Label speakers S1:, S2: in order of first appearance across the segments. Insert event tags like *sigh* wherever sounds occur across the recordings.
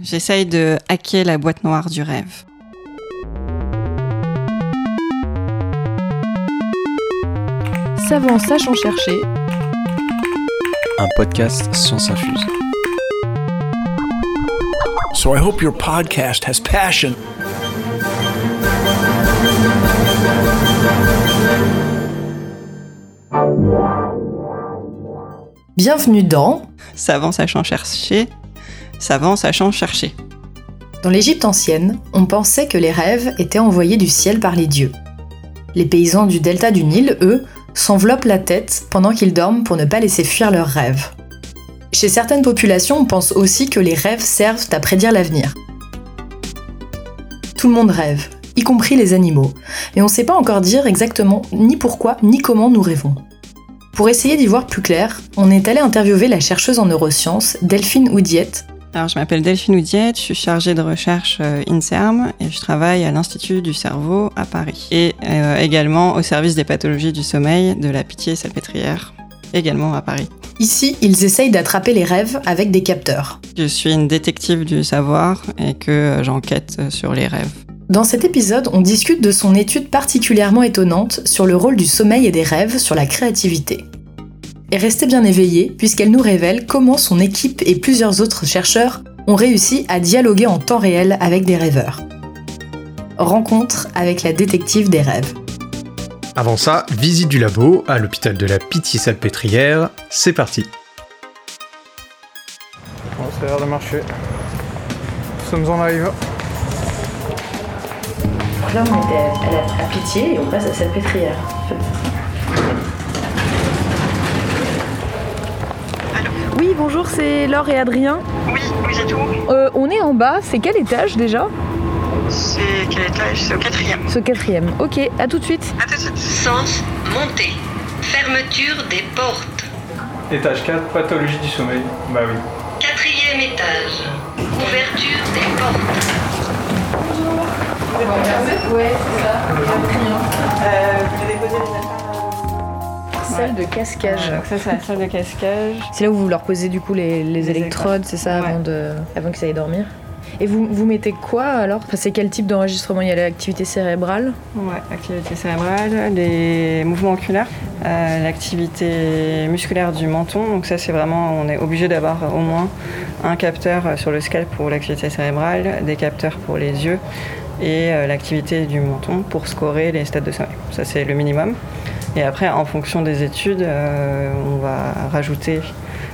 S1: J'essaye de hacker la boîte noire du rêve.
S2: Savant sachant chercher.
S3: Un podcast Science Infuse.
S4: So I hope your podcast has passion.
S2: Bienvenue dans
S1: Savant sachant chercher, savant sachant chercher.
S2: Dans l'Égypte ancienne, on pensait que les rêves étaient envoyés du ciel par les dieux. Les paysans du delta du Nil, eux, s'enveloppent la tête pendant qu'ils dorment pour ne pas laisser fuir leurs rêves. Chez certaines populations, on pense aussi que les rêves servent à prédire l'avenir. Tout le monde rêve, y compris les animaux, et on ne sait pas encore dire exactement ni pourquoi ni comment nous rêvons. Pour essayer d'y voir plus clair, on est allé interviewer la chercheuse en neurosciences Delphine Oudiette.
S1: Alors, je m'appelle Delphine Oudiette, je suis chargée de recherche euh, INSERM et je travaille à l'Institut du cerveau à Paris. Et euh, également au service des pathologies du sommeil de la Pitié-Salpêtrière, également à Paris.
S2: Ici, ils essayent d'attraper les rêves avec des capteurs.
S1: Je suis une détective du savoir et que euh, j'enquête sur les rêves.
S2: Dans cet épisode, on discute de son étude particulièrement étonnante sur le rôle du sommeil et des rêves sur la créativité. Et restez bien éveillés, puisqu'elle nous révèle comment son équipe et plusieurs autres chercheurs ont réussi à dialoguer en temps réel avec des rêveurs. Rencontre avec la détective des rêves.
S5: Avant ça, visite du labo à l'hôpital de la Pitié-Salpêtrière. C'est parti.
S6: Bon, ça a l'air de marcher. Nous sommes en live.
S2: Là, on était à, la, pitié et on passe à cette Oui, bonjour, c'est Laure et Adrien.
S7: Oui, oui, c'est tout.
S2: Euh, on est en bas, c'est quel étage déjà?
S7: C'est quel étage? C'est au quatrième.
S2: C'est au quatrième. Ok, à tout de suite.
S7: À tout de suite.
S8: Sens montée. Fermeture des portes.
S6: Étage 4, pathologie du sommeil. Bah oui.
S8: Quatrième étage. Ouverture des portes.
S2: Ouais, c'est ça.
S1: Euh, vous avez posé les affaires?
S2: Salle de cascage.
S1: Donc ça, c'est la salle de cascage.
S2: C'est là où vous leur posez du coup les, les
S1: Les
S2: électrodes, c'est ça,
S1: Ouais.
S2: avant, de, avant qu'ils aillent dormir. Et vous, vous mettez quoi alors? Enfin, C'est quel type d'enregistrement? Il y a l'activité cérébrale?
S1: Ouais, activité cérébrale, les mouvements oculaires, euh, l'activité musculaire du menton. Donc ça, c'est vraiment, on est obligé d'avoir au moins un capteur sur le scalp pour l'activité cérébrale, des capteurs pour les yeux et euh, l'activité du menton pour scorer les stades de sommeil. Ça, c'est le minimum. Et après, en fonction des études, euh, on va rajouter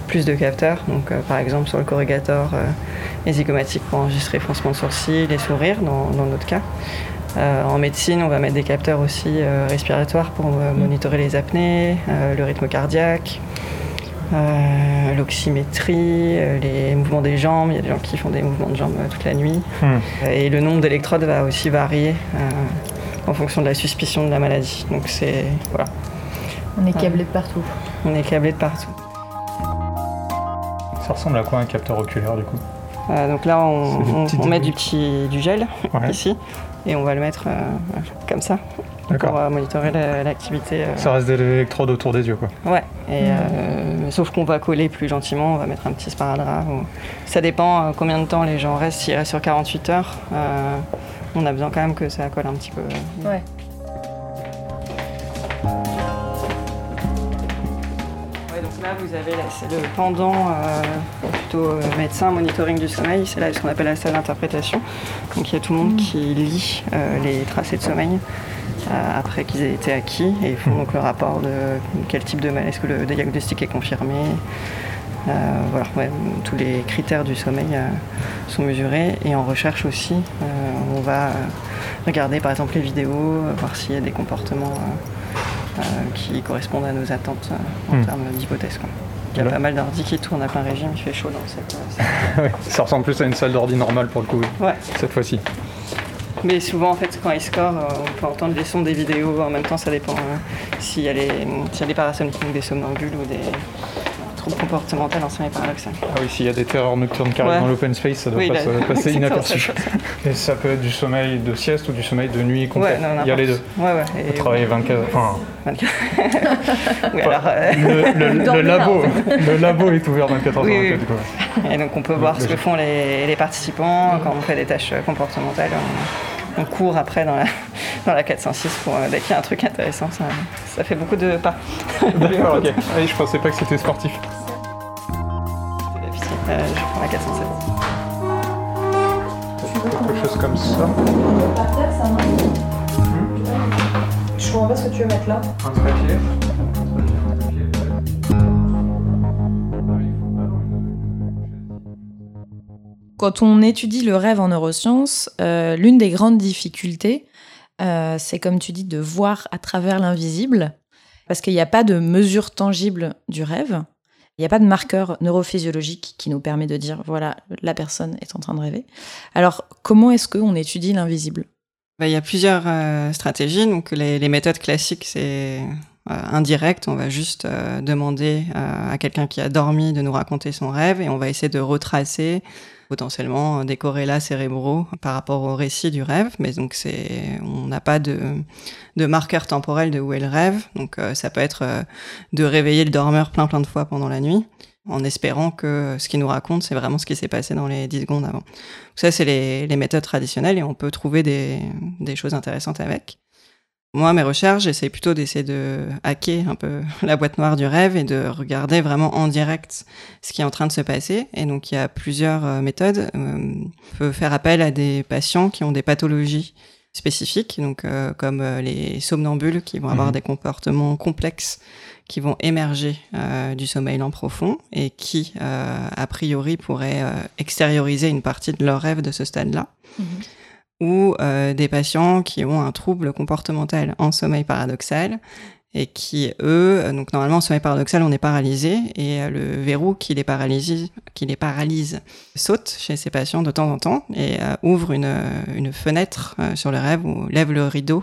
S1: plus de capteurs. Donc, euh, par exemple, sur le corrigator euh, et zygomatique pour enregistrer froncement de sourcils et sourires, dans, dans notre cas. En médecine, on va mettre des capteurs aussi respiratoires pour euh, monitorer les apnées, le rythme cardiaque, euh, l'oxymétrie, euh, les mouvements des jambes. Il y a des gens qui font des mouvements de jambes euh, toute la nuit.
S6: Hmm.
S1: Et le nombre d'électrodes va aussi varier en fonction de la suspicion de la maladie. Donc c'est voilà,
S2: On est câblé de partout.
S1: on est câblé de partout.
S6: Ça ressemble à quoi un capteur oculaire du coup
S1: Euh, donc là, on, met du petit du gel
S6: Ouais.
S1: ici et on va le mettre euh, comme ça pour euh, monitorer la- l'activité. euh,
S6: Ça reste des électrodes autour des yeux quoi.
S1: Ouais, et, euh, sauf qu'on va coller plus gentiment, on va mettre un petit sparadrap. ou- Ça dépend euh, combien de temps les gens restent. S'ils restent sur 48 heures, euh, on a besoin quand même que ça colle un petit peu.
S2: Ouais.
S1: Ouais, donc là, vous avez là, c'est le pendant, euh, plutôt euh, médecin, monitoring du sommeil. C'est là ce qu'on appelle la salle d'interprétation. Donc il y a tout le monde qui lit euh, les tracés de sommeil euh, après qu'ils aient été acquis et ils font donc le rapport de quel type de mal, est-ce que le diagnostic est confirmé. Euh, voilà, ouais, tous les critères du sommeil euh, sont mesurés et en recherche aussi, euh, on va regarder par exemple les vidéos, voir s'il y a des comportements qui correspondent à nos attentes en
S6: Hmm.
S1: termes d'hypothèses. Il y a pas mal d'ordi qui tournent à plein régime, il fait chaud dans cette. *laughs*
S6: Ouais, Ça ressemble plus à une salle d'ordi normale pour le coup,
S1: cette- Ouais,
S6: cette fois-ci.
S1: mais souvent en fait quand ils scorent, on peut entendre les sons des vidéos en même temps, ça dépend euh, s'il y, s'il y a des parasomniques, des somnambules ou des trouble comportemental en sommeil paradoxal.
S6: Ah oui, s'il y a des terreurs nocturnes qui arrivent
S1: Ouais.
S6: dans l'open space, ça doit
S1: Oui,
S6: pas
S1: là-
S6: se *laughs* passer inaperçu.
S1: ça,
S6: Et ça peut être du sommeil de sieste ou du sommeil de nuit complet.
S1: Ouais, non,
S6: Il y a les deux.
S1: Ouais, ouais.
S6: Vous travaillez 24 Enfin,
S1: 24. *laughs* oui, alors, euh,
S6: le, le- *laughs* le
S2: Dormez là,
S6: labo,
S2: en
S6: le labo est ouvert 24 heures
S1: Oui,
S6: sur
S1: oui.
S6: 24 du coup.
S1: Et donc on peut voir ce que font les, les participants quand on fait des tâches comportementales. On, on court après dans la, *laughs* dans la 406 pour, euh, dès qu'il y a un truc intéressant. Ça, ça fait beaucoup de pas. *laughs*
S6: D'accord, ok. Oui, je pensais pas que c'était sportif.
S1: Euh, je prends la 407.
S6: Quelque chose comme ça?
S2: Je comprends pas ce que tu veux mettre là.
S6: Un trépied.
S2: Quand on étudie le rêve en neurosciences, euh, l'une des grandes difficultés, euh, c'est comme tu dis, de voir à travers l'invisible, parce qu'il n'y a pas de mesure tangible du rêve. Il n'y a pas de marqueur neurophysiologique qui nous permet de dire, voilà, la personne est en train de rêver. Alors, comment est-ce qu'on étudie l'invisible?
S1: Bah, Il y a plusieurs euh, stratégies. Donc les, méthodes classiques, c'est indirect. On va juste euh, demander euh, à quelqu'un qui a dormi de nous raconter son rêve et on va essayer de retracer potentiellement euh, des corrélats cérébraux par rapport au récit du rêve. Mais donc c'est, on n'a pas de, de marqueur temporel de où est le rêve. Donc euh, ça peut être euh, de réveiller le dormeur plein plein de fois pendant la nuit en espérant que ce qu'il nous raconte, c'est vraiment ce qui s'est passé dans les 10 secondes avant. Ça, c'est les, les méthodes traditionnelles et on peut trouver des, des choses intéressantes avec. Moi, mes recherches, j'essaie plutôt d'essayer de hacker un peu *laughs* la boîte noire du rêve et de regarder vraiment en direct ce qui est en train de se passer. Et donc, il y a plusieurs euh, méthodes. Euh, on peut faire appel à des patients qui ont des pathologies spécifiques, donc euh, comme euh, les somnambules qui vont avoir
S5: Mhm.
S1: des comportements complexes qui vont émerger euh, du sommeil lent profond et qui, euh, a priori, pourraient euh, extérioriser une partie de leur rêve de ce stade-là. Ou euh, des patients qui ont un trouble comportemental en sommeil paradoxal et qui, eux, donc normalement en sommeil paradoxal, on est paralysé et euh, le verrou qui les paralyse, qui les paralyse saute chez ces patients de temps en temps et euh, ouvre une, une fenêtre sur le rêve ou lève le rideau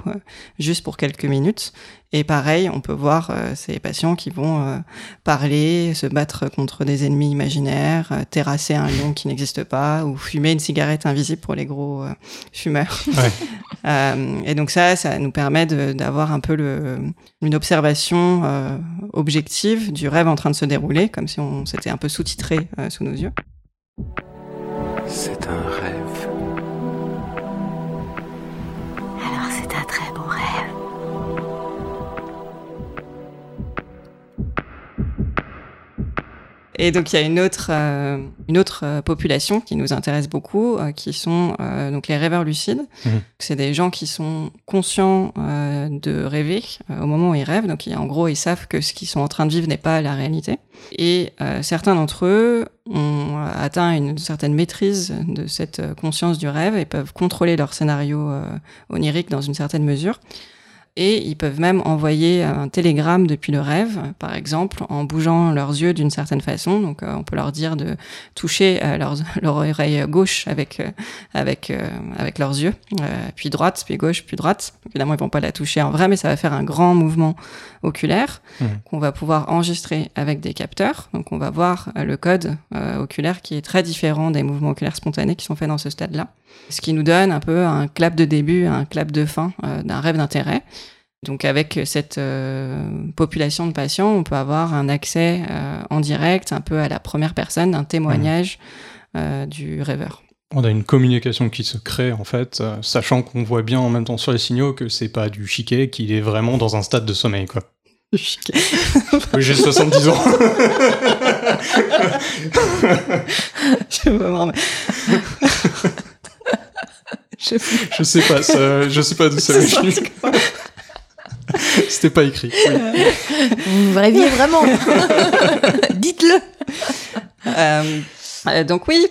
S1: juste pour quelques minutes. Et pareil, on peut voir euh, ces patients qui vont euh, parler, se battre contre des ennemis imaginaires, euh, terrasser un lion qui n'existe pas, ou fumer une cigarette invisible pour les gros euh, fumeurs. *laughs*
S5: Ouais. *laughs*
S1: Euh, et donc ça, ça nous permet d'avoir un peu le, une observation euh, objective du rêve en train de se dérouler, comme si on s'était un peu sous-titré euh, sous nos yeux.
S3: C'est un
S1: Et donc il y a une autre, euh, une autre euh, population qui nous intéresse beaucoup, euh, qui sont euh, donc les rêveurs lucides.
S5: Mhm.
S1: C'est des gens qui sont conscients de rêver au moment où ils rêvent. Donc en gros, ils savent que ce qu'ils sont en train de vivre n'est pas la réalité. Et certains d'entre eux ont atteint une certaine maîtrise de cette conscience du rêve et peuvent contrôler leur scénario onirique dans une certaine mesure. Et ils peuvent même envoyer un télégramme depuis le rêve, par exemple, en bougeant leurs yeux d'une certaine façon. Donc, euh, on peut leur dire de toucher euh, *laughs* leur oreille gauche avec euh, avec avec leurs yeux, puis droite, puis gauche, puis droite. Évidemment, ils vont pas la toucher en vrai, mais ça va faire un grand mouvement oculaire
S5: Mhm.
S1: qu'on va pouvoir enregistrer avec des capteurs. Donc, on va voir le code oculaire qui est très différent des mouvements oculaires spontanés qui sont faits dans ce stade-là. Ce qui nous donne un peu un clap de début, un clap de fin euh, d'un rêve d'intérêt. Donc avec cette euh, population de patients, on peut avoir un accès euh, en direct, un peu à la première personne, d'un témoignage euh, du rêveur.
S5: On a une communication qui se crée en fait, euh, sachant qu'on voit bien en même temps sur les signaux que c'est pas du chiquet, qu'il est vraiment dans un stade de sommeil quoi. *laughs* Oui, j'ai 70 ans. *laughs* *laughs*
S1: Je
S5: sais pas, ça- je sais pas d'où ça m'est venu. *laughs* C'était pas écrit. oui.
S2: Vous rêviez vraiment *laughs* Dites-le
S1: Euh, euh, donc oui.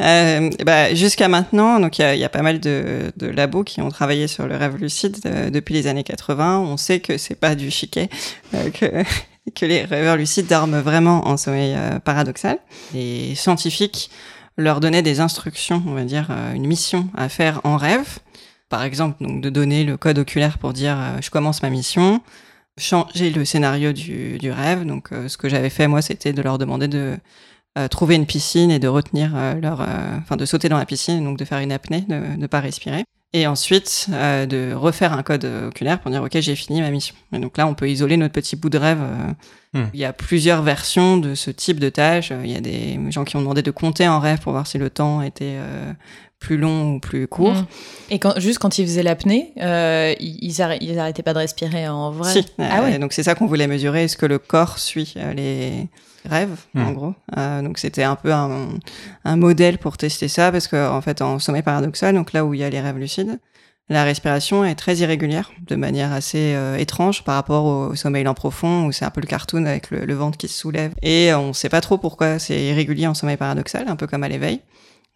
S1: Euh, bah, jusqu'à maintenant, donc il y a, il y a pas mal de, de labos qui ont travaillé sur le rêve lucide euh, depuis les années 80. On sait que c'est pas du chiquet, euh, que *laughs* que les rêveurs lucides dorment vraiment en sommeil euh, paradoxal. Les scientifiques leur donnaient des instructions, on va dire euh, une mission à faire en rêve. Par exemple, donc de donner le code oculaire pour dire euh, je commence ma mission. changer le scénario du, rêve. Donc, euh, ce que j'avais fait, moi, c'était de leur demander de euh, trouver une piscine et de retenir leur, enfin, de sauter dans la piscine, donc de faire une apnée, de ne pas respirer. Et ensuite, de refaire un code oculaire pour dire, OK, j'ai fini ma mission. Et donc là, on peut isoler notre petit bout de rêve.
S5: Hmm.
S1: Il y a plusieurs versions de ce type de tâche. Il y a des gens qui ont demandé de compter en rêve pour voir si le temps était euh, plus long ou plus court.
S2: Mm. Et quand, juste quand ils faisaient l'apnée, euh, ils, ils arrê- ils arrêtaient pas de respirer en vrai?
S1: Si.
S2: Ah
S1: Euh,
S2: ouais.
S1: Donc c'est ça qu'on voulait mesurer. Est-ce que le corps suit euh, les rêves, en
S5: Hmm.
S1: gros Euh, Donc c'était un peu un, un modèle pour tester ça, parce que en fait, en sommeil paradoxal, donc là où il y a les rêves lucides, la respiration est très irrégulière, de manière assez euh, étrange par rapport au, au sommeil lent profond, où c'est un peu le cartoon avec le, le ventre qui se soulève. Et on sait pas trop pourquoi c'est irrégulier en sommeil paradoxal, un peu comme à l'éveil.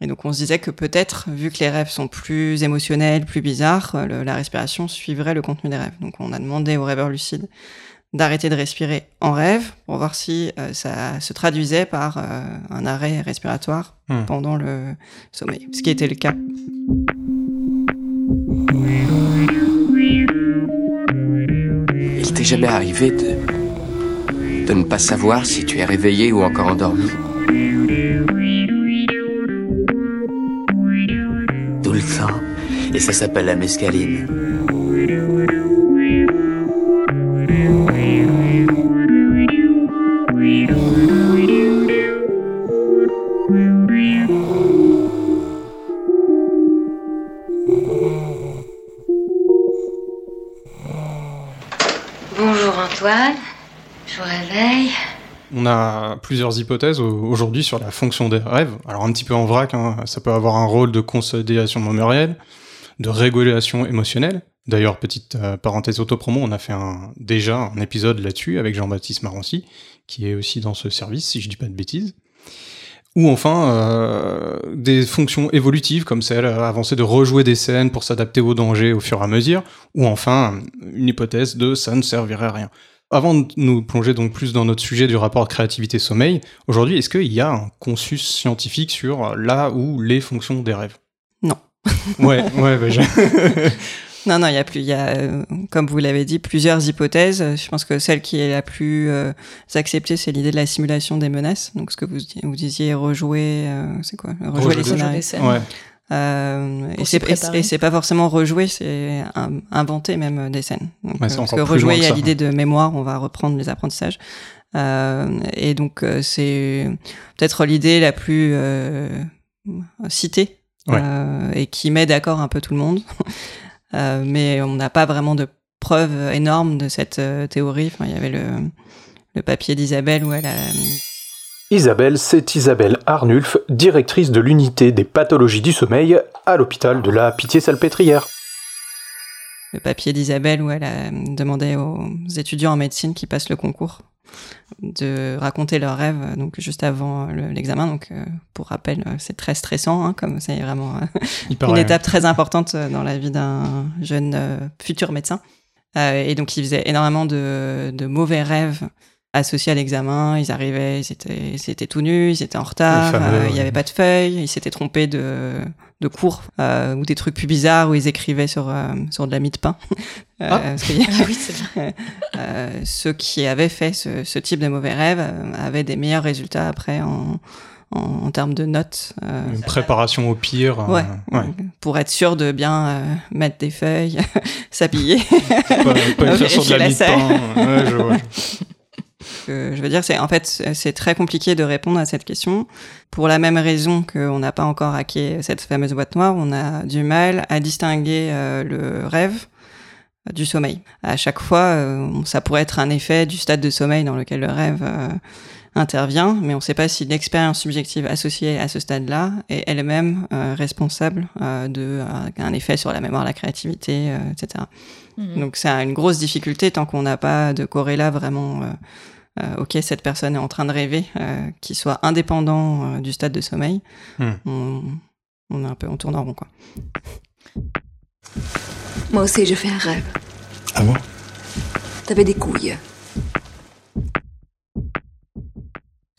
S1: Et donc on se disait que peut-être, vu que les rêves sont plus émotionnels, plus bizarres, euh, le- la respiration suivrait le contenu des rêves. Donc on a demandé aux rêveurs lucides d'arrêter de respirer en rêve pour voir si euh, ça se traduisait par euh, un arrêt respiratoire
S5: Hmm.
S1: pendant le sommeil, ce qui était le cas.
S9: Il t'est jamais arrivé de. de ne pas savoir si tu es réveillé ou encore endormi? Tout le temps. Et ça s'appelle la mescaline.
S5: On a plusieurs hypothèses au- aujourd'hui sur la fonction des rêves. Alors un petit peu en vrac, hein, ça peut avoir un rôle de consolidation mémorielle, de régulation émotionnelle. D'ailleurs, petite euh, parenthèse autopromo, on a fait déjà un épisode là-dessus avec Jean-Baptiste Marancy, qui est aussi dans ce service, si je dis pas de bêtises. Ou enfin, euh, des fonctions évolutives comme celle à avancer de rejouer des scènes pour s'adapter aux dangers au fur et à mesure. Ou enfin, une hypothèse de ça ne servirait à rien. Avant de nous plonger donc plus dans notre sujet du rapport créativité-sommeil, aujourd'hui, est-ce qu'il y a un consensus scientifique sur là ou les fonctions des rêves?
S1: Non.
S5: Ouais, ouais, bah, j'ai- *laughs*
S1: Non, non, il y a plus, il y a, euh, comme vous l'avez dit, plusieurs hypothèses. Je pense que celle qui est la plus euh, acceptée, c'est l'idée de la simulation des menaces. Donc, ce que vous, vous disiez, rejouer, euh, c'est quoi? Rejouer,
S5: Rejouer
S1: les scénarios.
S2: des scènes.
S5: ouais.
S1: Euh, et c'est pas forcément rejouer, c'est inventer même des scènes. Donc,
S5: Ouais,
S1: parce que rejouer, il y a l'idée de mémoire, on va reprendre les apprentissages. Euh, et donc c'est peut-être l'idée la plus euh, citée
S5: Ouais.
S1: euh, et qui met d'accord un peu tout le monde. Euh, mais on n'a pas vraiment de preuves énormes de cette euh, théorie. Enfin, il y avait le, le papier d'Isabelle où elle a
S10: Isabelle, c'est Isabelle Arnulf, directrice de l'unité des pathologies du sommeil à l'hôpital de la Pitié-Salpêtrière.
S1: le papier d'Isabelle où elle a demandé aux étudiants en médecine qui passent le concours de raconter leurs rêves donc juste avant le- l'examen. Donc euh, pour rappel euh, c'est très stressant hein, comme c'est vraiment euh,
S5: Il *laughs*
S1: une étape très importante euh, dans la vie d'un jeune euh, futur médecin. Euh, et donc ils faisaient énormément de, de mauvais rêves associés à l'examen ils arrivaient ils étaient, ils étaient tout nus ils étaient en retard
S5: fameux,
S1: euh, il n'y
S5: ouais.
S1: avait pas de feuilles ils s'étaient trompés de de cours euh, ou des trucs plus bizarres où ils écrivaient sur euh, sur de la mie de pain *laughs* parce
S2: oui, c'est vrai. *laughs*
S1: ceux qui avaient fait ce, ce type de mauvais rêves avaient des meilleurs résultats après en, en, en termes de notes.
S5: Une préparation au pire.
S1: ouais,
S5: ouais.
S1: Pour être sûr de bien mettre des feuilles, *laughs* s'habiller.
S5: Pas, pas écrire sur de la
S1: la
S5: mie de pain. Ouais, je vois.
S1: Je veux dire, c'est en fait c'est c'est très compliqué de répondre à cette question pour la même raison qu'on n'a pas encore hacké cette fameuse boîte noire. On a du mal à distinguer euh, le rêve du sommeil. À chaque fois, euh, ça pourrait être un effet du stade de sommeil dans lequel le rêve euh, intervient, mais on ne sait pas si l'expérience subjective associée à ce stade-là est elle-même euh, responsable euh, de euh, effet sur la mémoire, la créativité, euh, etc.
S2: Mhm.
S1: Donc c'est une grosse difficulté tant qu'on n'a pas de corrélat vraiment. ok, cette personne est en train de rêver, euh, qui soit indépendant euh, du stade de sommeil.
S5: Hmm.
S1: On, on est un peu, on tourne en rond quoi.
S11: Moi aussi, je fais un rêve.
S4: Ah bon?
S11: T'avais des couilles.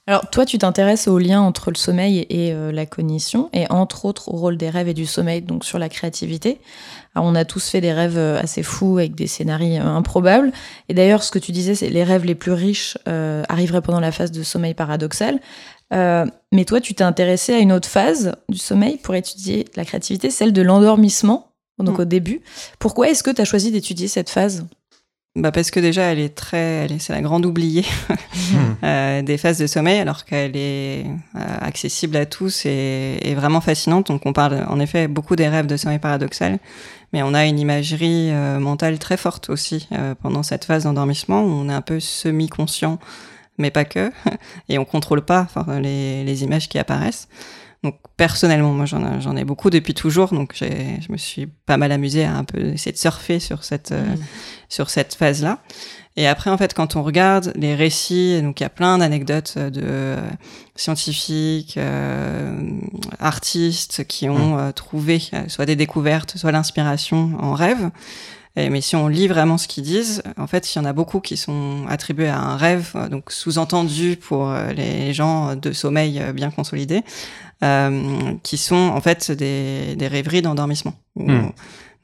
S2: Alors toi, tu t'intéresses au lien entre le sommeil et euh, la cognition, et entre autres au rôle des rêves et du sommeil, donc sur la créativité. Alors, on a tous fait des rêves euh, assez fous avec des scénarios euh, improbables. Et d'ailleurs, ce que tu disais, c'est les rêves les plus riches arriveraient pendant la phase de sommeil paradoxal. mais toi, tu t'es intéressé à une autre phase du sommeil pour étudier la créativité, celle de l'endormissement, donc mm. au début. Pourquoi est-ce que tu as choisi d'étudier cette phase?
S1: Bah parce que déjà, elle est très, elle est, c'est la grande oubliée *laughs* euh, des phases de sommeil, alors qu'elle est euh, accessible à tous et, et, vraiment fascinante. Donc, on parle en effet beaucoup des rêves de sommeil paradoxal, mais on a une imagerie euh, mentale très forte aussi euh, pendant cette phase d'endormissement où on est un peu semi-conscient, mais pas que, *laughs* et on contrôle pas les, les images qui apparaissent. Donc personnellement, moi j'en ai beaucoup depuis toujours, donc je me suis pas mal amusée à un peu essayer de surfer sur cette euh, mm. sur cette phase-là. Et après, en fait, quand on regarde les récits, donc il y a plein d'anecdotes de euh, scientifiques, euh, artistes qui ont mm. trouvé soit des découvertes, soit l'inspiration en rêve. mais si on lit vraiment ce qu'ils disent, en fait, il y en a beaucoup qui sont attribués à un rêve, donc sous-entendu pour les gens de sommeil bien consolidés, euh, qui sont en fait des, des rêveries d'endormissement. Hmm.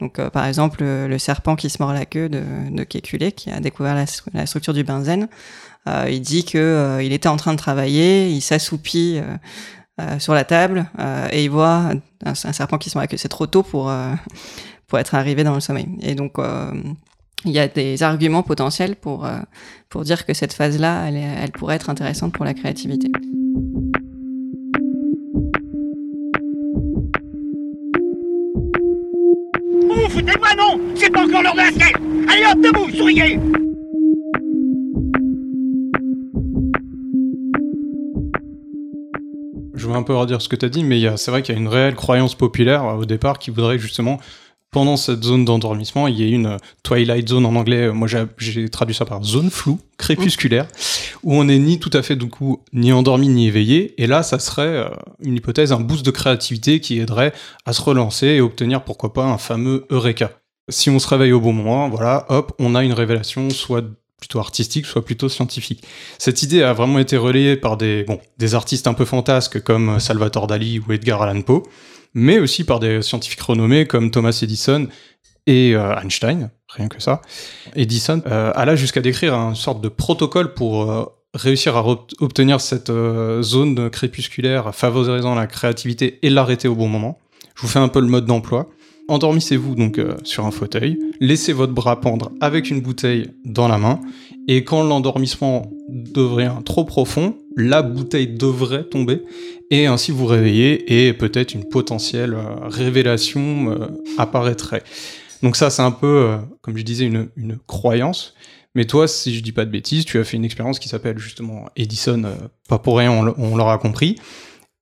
S1: Donc, euh, par exemple, le, serpent qui se mord la queue de, de Kekulé, qui a découvert la, la structure du benzène, euh, il dit que euh, il était en train de travailler, il s'assoupit sur la table et il voit un, serpent qui se mord la queue. C'est trop tôt pour pour être arrivé dans le sommeil. Et donc, il y a des arguments potentiels pour pour dire que cette phase-là, elle, elle pourrait être intéressante pour la créativité.
S12: Non C'est pas encore l'heure de la sieste Allez hop, debout, souriez
S5: Je veux un peu redire ce que tu as dit, mais c'est vrai qu'il y a une réelle croyance populaire euh, au départ qui voudrait justement pendant cette zone d'endormissement, il y a une euh, twilight zone en anglais. Euh, moi, j'ai traduit ça par zone floue, crépusculaire, où on n'est ni tout à fait du coup ni endormi ni éveillé. Et là, ça serait une hypothèse, un boost de créativité qui aiderait à se relancer et obtenir pourquoi pas un fameux eureka. Si on se réveille au bon moment, voilà, hop, on a une révélation, soit plutôt artistique, soit plutôt scientifique. Cette idée a vraiment été relayée par des, bon, des artistes un peu fantasques comme Salvatore Dali ou Edgar Allan Poe mais aussi par des scientifiques renommés comme Thomas Edison et euh, Einstein, rien que ça. Edison euh, alla jusqu'à décrire une sorte de protocole pour euh, réussir à obtenir cette zone crépusculaire favorisant la créativité et l'arrêter au bon moment. Je vous fais un peu le mode d'emploi. Endormissez-vous donc sur un fauteuil, laissez votre bras pendre avec une bouteille dans la main, et quand l'endormissement devient trop profond, la bouteille devrait tomber et ainsi vous réveiller et peut-être une potentielle euh, révélation euh, apparaîtrait. Donc ça, c'est un peu, euh, comme je disais, une, une, croyance. Mais toi, si je dis pas de bêtises, tu as fait une expérience qui s'appelle justement Edison, pas pour rien, on l'aura compris,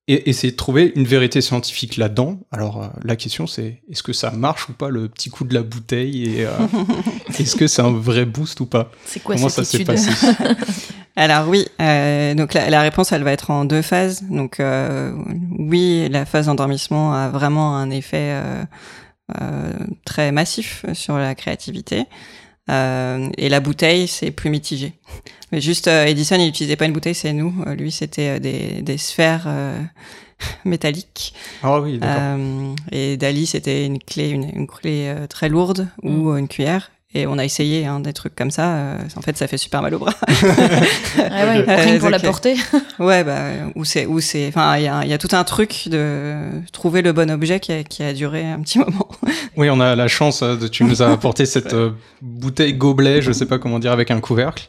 S5: et essayer de trouver une vérité scientifique là-dedans. Alors la question c'est est-ce que ça marche ou pas le petit coup de la bouteille et *laughs* est-ce que c'est un vrai boost ou pas?
S2: C'est quoi
S5: Comment
S2: ça
S5: s'est passé? *laughs*
S1: Alors oui, euh, donc la, la, réponse elle va être en deux phases. Donc euh, oui, la phase d'endormissement a vraiment un effet euh, euh très massif sur la créativité. Euh, et la bouteille c'est plus mitigé. *laughs* Mais juste Edison il utilisait pas une bouteille, c'est nous. Lui c'était des, des sphères *laughs* métalliques.
S5: Ah oui, d'accord.
S1: et Dali c'était une clé, une, une clé très lourde ou mm. une cuillère. Et on a essayé hein, des trucs comme ça. Euh, en fait, ça fait super mal au bras. *laughs*
S2: ah ouais, rien pour la porter.
S1: ouais, bah, où c'est, où c'est. Enfin, il y a, y a, tout un truc de trouver le bon objet qui a, qui a duré un petit moment. *laughs*
S5: oui, on a la chance. Euh, de, tu nous as apporté cette euh, bouteille gobelet, je sais pas comment dire, avec un couvercle.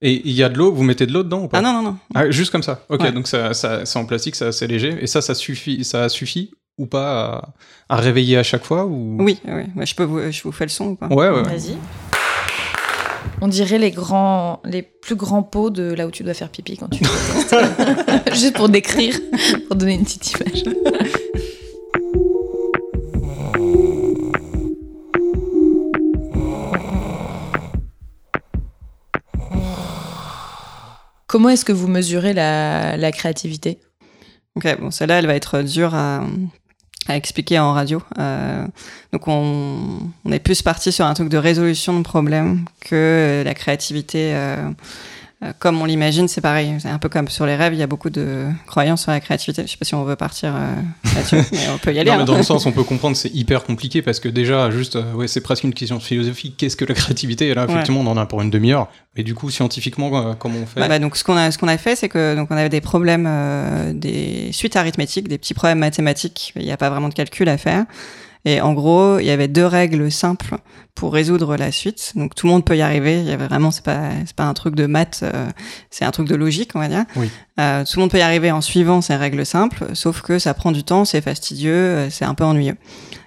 S5: Et il y a de l'eau, vous mettez de l'eau dedans ou pas?
S1: Ah non, non, non.
S5: Ah, juste comme ça. Ok, donc ça, ça, c'est en plastique, c'est assez léger. Et ça, ça suffit, ça suffit ou pas à, réveiller à chaque fois ou...
S1: Oui, oui. je, peux vous, je vous fais le son ou pas?
S5: Ouais, ouais.
S2: Vas-y. On dirait les grands, les plus grands pots de là où tu dois faire pipi quand tu *laughs* Juste pour décrire, pour donner une petite image. Comment est-ce que vous mesurez la, la créativité?
S1: Ok, bon, celle-là, elle va être dure à, à expliquer en radio. Euh, donc on, est plus parti sur un truc de résolution de problèmes que la créativité euh, comme on l'imagine, c'est pareil. C'est un peu comme sur les rêves, il y a beaucoup de croyances sur la créativité. Je sais pas si on veut partir euh, là-dessus, *laughs* mais on peut y aller.
S5: Non, mais
S1: hein.
S5: dans le *laughs* sens, on peut comprendre, c'est hyper compliqué parce que déjà, juste, euh, ouais, c'est presque une question de philosophie. Qu'est-ce que la créativité? Et là,
S1: Ouais.
S5: effectivement, on en a pour une demi-heure. Mais du coup, scientifiquement, euh, comment on fait?
S1: Bah, bah, donc ce qu'on a ce qu'on a fait c'est que donc on avait des problèmes euh, des suites arithmétiques des petits problèmes mathématiques il n'y a pas vraiment de calcul à faire et en gros il y avait deux règles simples pour résoudre la suite. Donc tout le monde peut y arriver. Il y avait vraiment c'est pas c'est pas un truc de maths euh, c'est un truc de logique on va dire.
S5: Oui.
S1: Euh, tout le monde peut y arriver en suivant ces règles simples sauf que ça prend du temps c'est fastidieux euh, c'est un peu ennuyeux.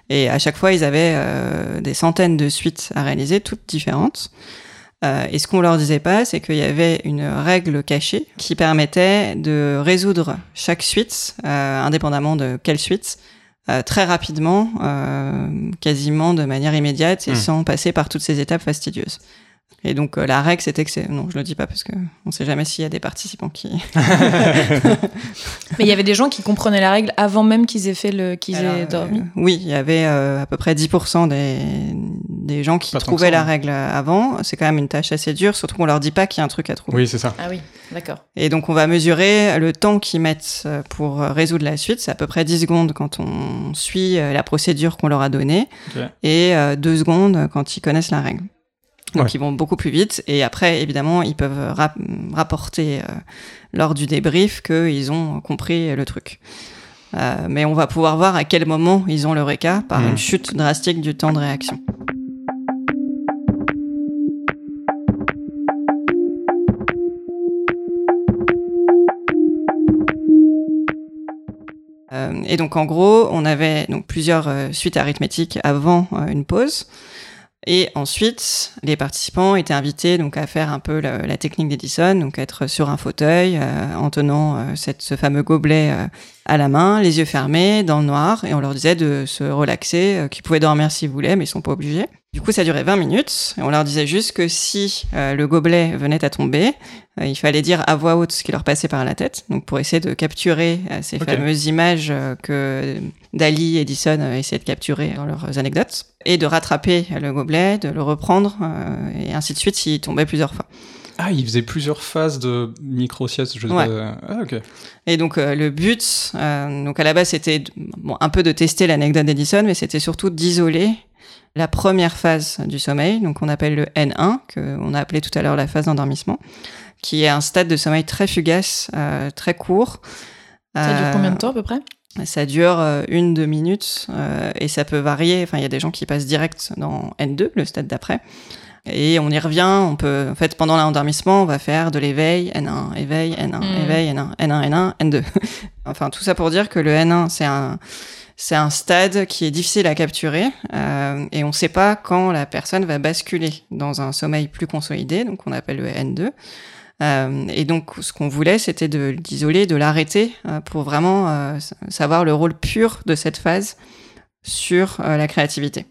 S1: Et à chaque fois ils avaient euh, des centaines de suites à réaliser toutes différentes. Euh, et ce qu'on leur disait pas, c'est qu'il y avait une règle cachée qui permettait de résoudre chaque suite, euh, indépendamment de quelle suite, euh, très rapidement, euh, quasiment de manière immédiate et
S5: Hmm.
S1: sans passer par toutes ces étapes fastidieuses. Et donc euh, la règle, c'était que c'est... Non, je le dis pas parce que on sait jamais s'il y a des participants qui... *laughs*
S13: Mais il y avait des gens qui comprenaient la règle avant même qu'ils aient fait le, qu'ils
S1: Alors,
S13: aient dormi.
S1: euh, oui, il y avait euh, à peu près 10% des, des gens qui
S5: Pas
S1: trouvaient la
S5: hein.
S1: règle avant. C'est quand même une tâche assez dure, surtout qu'on leur dit pas qu'il y a un truc à trouver.
S5: Oui, c'est ça.
S13: Ah oui, d'accord.
S1: Et donc on va mesurer le temps qu'ils mettent pour résoudre la suite. C'est à peu près 10 secondes quand on suit la procédure qu'on leur a donnée et 2 secondes quand ils connaissent la règle. Donc
S5: Ouais.
S1: ils vont beaucoup plus vite et après évidemment ils peuvent rap- rapporter euh, lors du débrief qu'ils ont compris le truc. Euh, mais on va pouvoir voir à quel moment ils ont le RECA par
S5: Mhm.
S1: une chute drastique du temps de réaction. Euh, et donc en gros, on avait donc plusieurs euh, suites arithmétiques avant une pause. Et ensuite, les participants étaient invités donc à faire un peu la, technique d'Edison, donc être sur un fauteuil euh, en tenant euh, ce fameux gobelet euh, à la main, les yeux fermés, dans le noir, et on leur disait de se relaxer, euh, qu'ils pouvaient dormir s'ils voulaient, mais ils sont pas obligés. Du coup, ça durait 20 minutes, et on leur disait juste que si euh, le gobelet venait à tomber, euh, il fallait dire à voix haute ce qui leur passait par la tête, donc pour essayer de capturer euh, ces fameuses images que Dali et Edison essayaient de capturer dans leurs anecdotes, et de rattraper le gobelet, de le reprendre, et ainsi de suite s'il tombait plusieurs fois.
S5: Ah, il faisait plusieurs phases de micro-sieste, je
S1: Ouais.
S5: Ah, ok.
S1: Et donc euh, le but, euh, donc à la base c'était bon, un peu de tester l'anecdote d'Edison, mais c'était surtout d'isoler la première phase du sommeil, donc on appelle le N1, que on a appelé tout à l'heure la phase d'endormissement, qui est un stade de sommeil très fugace, euh, très court.
S13: Ça dure
S1: Euh,
S13: combien de temps à peu près?
S1: Ça dure euh, une, deux minutes, euh, et ça peut varier. Enfin, il y a des gens qui passent direct dans N2, le stade d'après. Et on y revient, on peut, en fait, pendant l'endormissement, on va faire de l'éveil, N1, éveil, N1,
S13: Mm.
S1: éveil, N1, N1, N1, N2. enfin, tout ça pour dire que le N1, c'est un, c'est un stade qui est difficile à capturer, euh, et on ne sait pas quand la personne va basculer dans un sommeil plus consolidé, donc on appelle le N2. Euh, et donc, ce qu'on voulait, c'était de d'isoler, de l'arrêter euh, pour vraiment savoir le rôle pur de cette phase sur la créativité.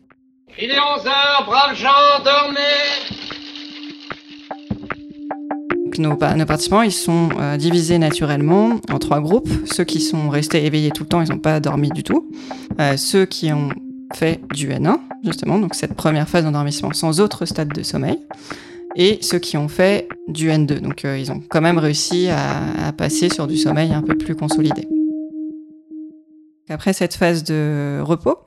S12: Il est 11 heures, braves gens, dormez
S1: Nos, pa- nos participants, ils sont euh, divisés naturellement en trois groupes. Ceux qui sont restés éveillés tout le temps, ils n'ont pas dormi du tout. Euh, ceux qui ont fait du N1, justement, donc cette première phase d'endormissement sans autre stade de sommeil. Et ceux qui ont fait du N2. Donc euh, ils ont quand même réussi à passer sur du sommeil un peu plus consolidé. Après cette phase de repos,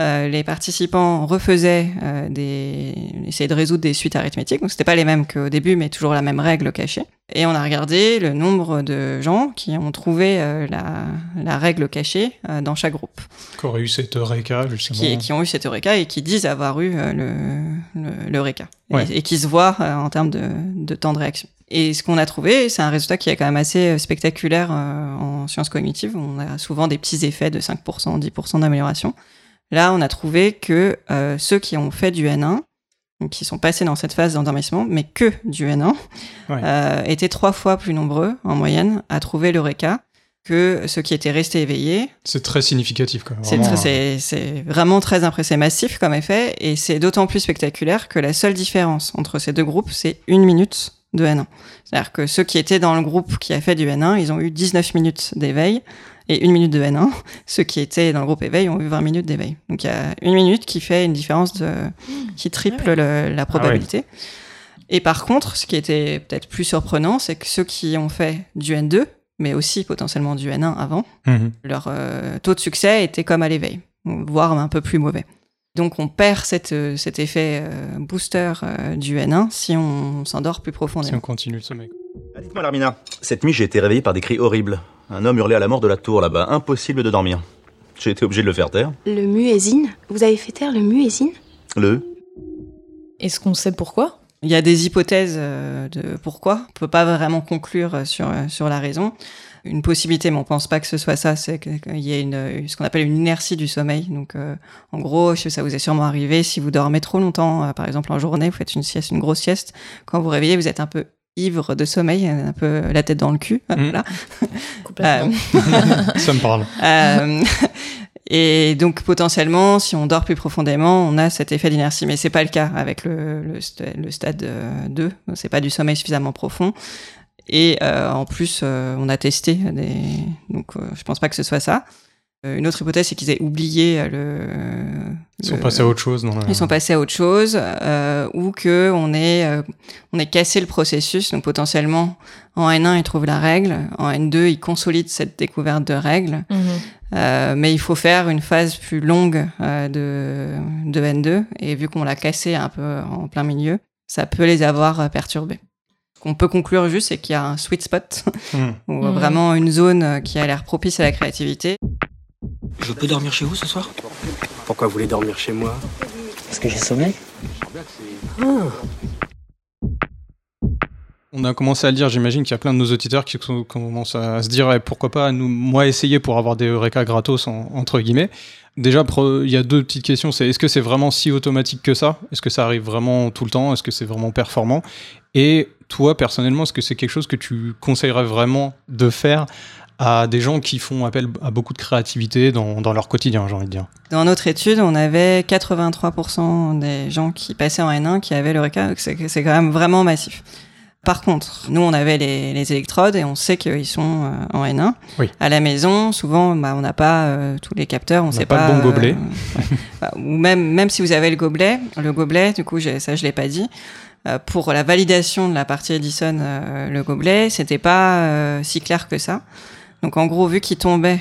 S1: euh, les participants refaisaient euh, des, essayaient de résoudre des suites arithmétiques. Donc c'était pas les mêmes qu'au début, mais toujours la même règle cachée. Et on a regardé le nombre de gens qui ont trouvé euh, la, la règle cachée dans chaque groupe,
S5: Qu'aurait eu cette Eureka, justement.
S1: qui, qui ont eu cette Eureka et qui disent avoir eu euh, le, le, l'Eureka.
S5: Ouais.
S1: Et, et qui se voient en termes de, de temps de réaction. Et ce qu'on a trouvé, c'est un résultat qui est quand même assez spectaculaire en sciences cognitives. On a souvent des petits effets de 5%, 10% d'amélioration. Là, on a trouvé que euh, ceux qui ont fait du N1, donc qui sont passés dans cette phase d'endormissement, mais que du N1,
S5: Ouais.
S1: euh, étaient trois fois plus nombreux en moyenne à trouver l'Eureka que ceux qui étaient restés éveillés.
S5: C'est très significatif, quand même.
S1: C'est
S5: Vraiment,
S1: très-
S5: euh,
S1: c'est vraiment très impressionnant, massif comme effet, et c'est d'autant plus spectaculaire que la seule différence entre ces deux groupes, c'est une minute de N1. C'est-à-dire que ceux qui étaient dans le groupe qui a fait du N1, ils ont eu 19 minutes d'éveil et une minute de N1. *laughs* Ceux qui étaient dans le groupe éveil ont eu 20 minutes d'éveil. Donc il y a une minute qui fait une différence de, qui triple le- la probabilité. Et par contre, ce qui était peut-être plus surprenant, c'est que ceux qui ont fait du N2, mais aussi potentiellement du N1 avant,
S5: Mhm.
S1: leur euh, taux de succès était comme à l'éveil, voire un peu plus mauvais. Donc on perd cette, euh, cet effet euh, booster euh, du N1 si on s'endort plus
S5: Si
S1: profondément.
S5: on continue le sommeil.
S14: Ah, Dites-moi, Larmina, cette nuit, j'ai été réveillé par des cris horribles. Un homme hurlait à la mort de la tour là-bas. Impossible de dormir. J'ai été obligé de le faire taire.
S15: Le muezzin Vous avez fait taire le muezzin
S14: Le
S13: Est-ce qu'on sait pourquoi?
S1: Il y a des hypothèses de pourquoi. On peut pas vraiment conclure sur, sur la raison. Une possibilité, mais on pense pas que ce soit ça, c'est qu'il y ait une, ce qu'on appelle une inertie du sommeil. Donc, euh, en gros, ça vous est sûrement arrivé, si vous dormez trop longtemps, euh, par exemple en journée, vous faites une sieste, une grosse sieste, quand vous réveillez, vous êtes un peu ivre de sommeil, un peu la tête dans le cul. Voilà. *laughs*
S13: Complètement.
S1: Euh,
S5: Ça me parle. *laughs*
S1: euh, et donc potentiellement, si on dort plus profondément, on a cet effet d'inertie. Mais c'est pas le cas avec le, le, le stade euh, 2. C'est pas du sommeil suffisamment profond. Et euh, en plus, euh, on a testé des. Donc, euh, je pense pas que ce soit ça. Euh, Une autre hypothèse, c'est qu'ils aient oublié le.
S5: Ils sont
S1: le-
S5: passés à autre chose. La-
S1: Ils sont passés à autre chose, euh, ou que on ait, euh, on ait cassé le processus. Donc potentiellement, en N1, ils trouvent la règle. En N2, ils consolident cette découverte de règles.
S13: Mhm.
S1: Euh, mais il faut faire une phase plus longue euh, de, de N2. Et vu qu'on l'a cassé un peu en plein milieu, ça peut les avoir perturbés. Qu'on peut conclure juste, c'est qu'il y a un sweet spot,
S5: Hmm.
S1: ou
S16: Mhm.
S1: vraiment une zone euh, qui a l'air propice à la créativité.
S16: Je peux dormir chez vous ce soir?
S17: Pourquoi vous voulez dormir chez moi?
S16: Parce que j'ai sommeil.
S5: On a commencé à le dire, j'imagine qu'il y a plein de nos auditeurs qui commencent à se dire eh, pourquoi pas nous, moi essayer pour avoir des Eureka gratos en- entre guillemets. Déjà, il y a deux petites questions. C'est est-ce que c'est vraiment si automatique que ça? Est-ce que ça arrive vraiment tout le temps? Est-ce que c'est vraiment performant? Et toi, personnellement, est-ce que c'est quelque chose que tu conseillerais vraiment de faire à des gens qui font appel à beaucoup de créativité dans, leur quotidien, j'ai envie de dire?
S1: Dans notre étude, on avait 83% des gens qui passaient en N1 qui avaient le RECA, c'est quand même vraiment massif. Par contre, nous, on avait les, les électrodes et on sait qu'ils sont euh, en N1.
S5: Oui.
S1: À la maison, souvent, bah, on n'a pas euh, tous les capteurs, on
S5: On
S1: sait
S5: n'a pas le bon gobelet.
S1: euh, *laughs* ouais. Bah, ou même, même si vous avez le gobelet, le gobelet, du coup, ça, je l'ai pas dit. pour la validation de la partie Edison, le gobelet, c'était pas si clair que ça. Donc, en gros, vu qu'il tombait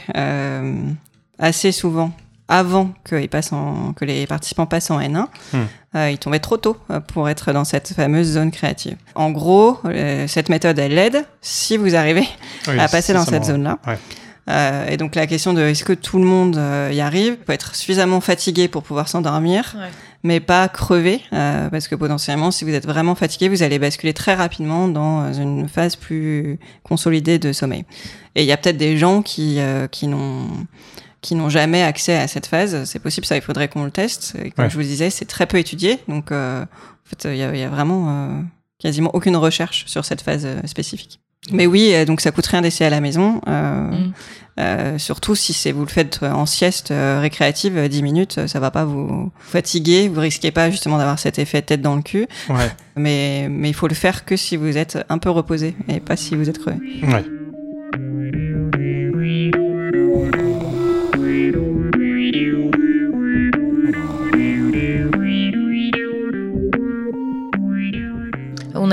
S1: assez souvent avant que, ils passent en- que les participants passent en N1,
S5: Hmm.
S1: euh, ils tombaient trop tôt euh, pour être dans cette fameuse zone créative. En gros, euh, cette méthode, elle aide si vous arrivez *laughs*
S5: Oui,
S1: à passer dans cette zone-là.
S5: Ouais.
S1: Euh, et donc la question de est-ce que tout le monde euh, y arrive peut être suffisamment fatigué pour pouvoir s'endormir,
S13: Ouais.
S1: mais pas crever, euh, parce que potentiellement, si vous êtes vraiment fatigué, vous allez basculer très rapidement dans une phase plus consolidée de sommeil. Et il y a peut-être des gens qui euh, qui n'ont qui n'ont jamais accès à cette phase. C'est possible, ça, il faudrait qu'on le teste. Et comme
S5: Ouais.
S1: je vous le disais, c'est très peu étudié, donc euh, en fait, il y a, il y a vraiment euh, quasiment aucune recherche sur cette phase euh, spécifique. Mais oui, euh, donc ça coûte rien d'essayer à la maison. euh,
S13: Mm.
S1: euh, surtout si c'est vous le faites en sieste euh, récréative, euh, 10 minutes, ça va pas vous fatiguer, vous risquez pas justement d'avoir cet effet tête dans le cul.
S5: Ouais.
S1: Mais mais il faut le faire que si vous êtes un peu reposé et pas si vous êtes crevé.
S5: Ouais.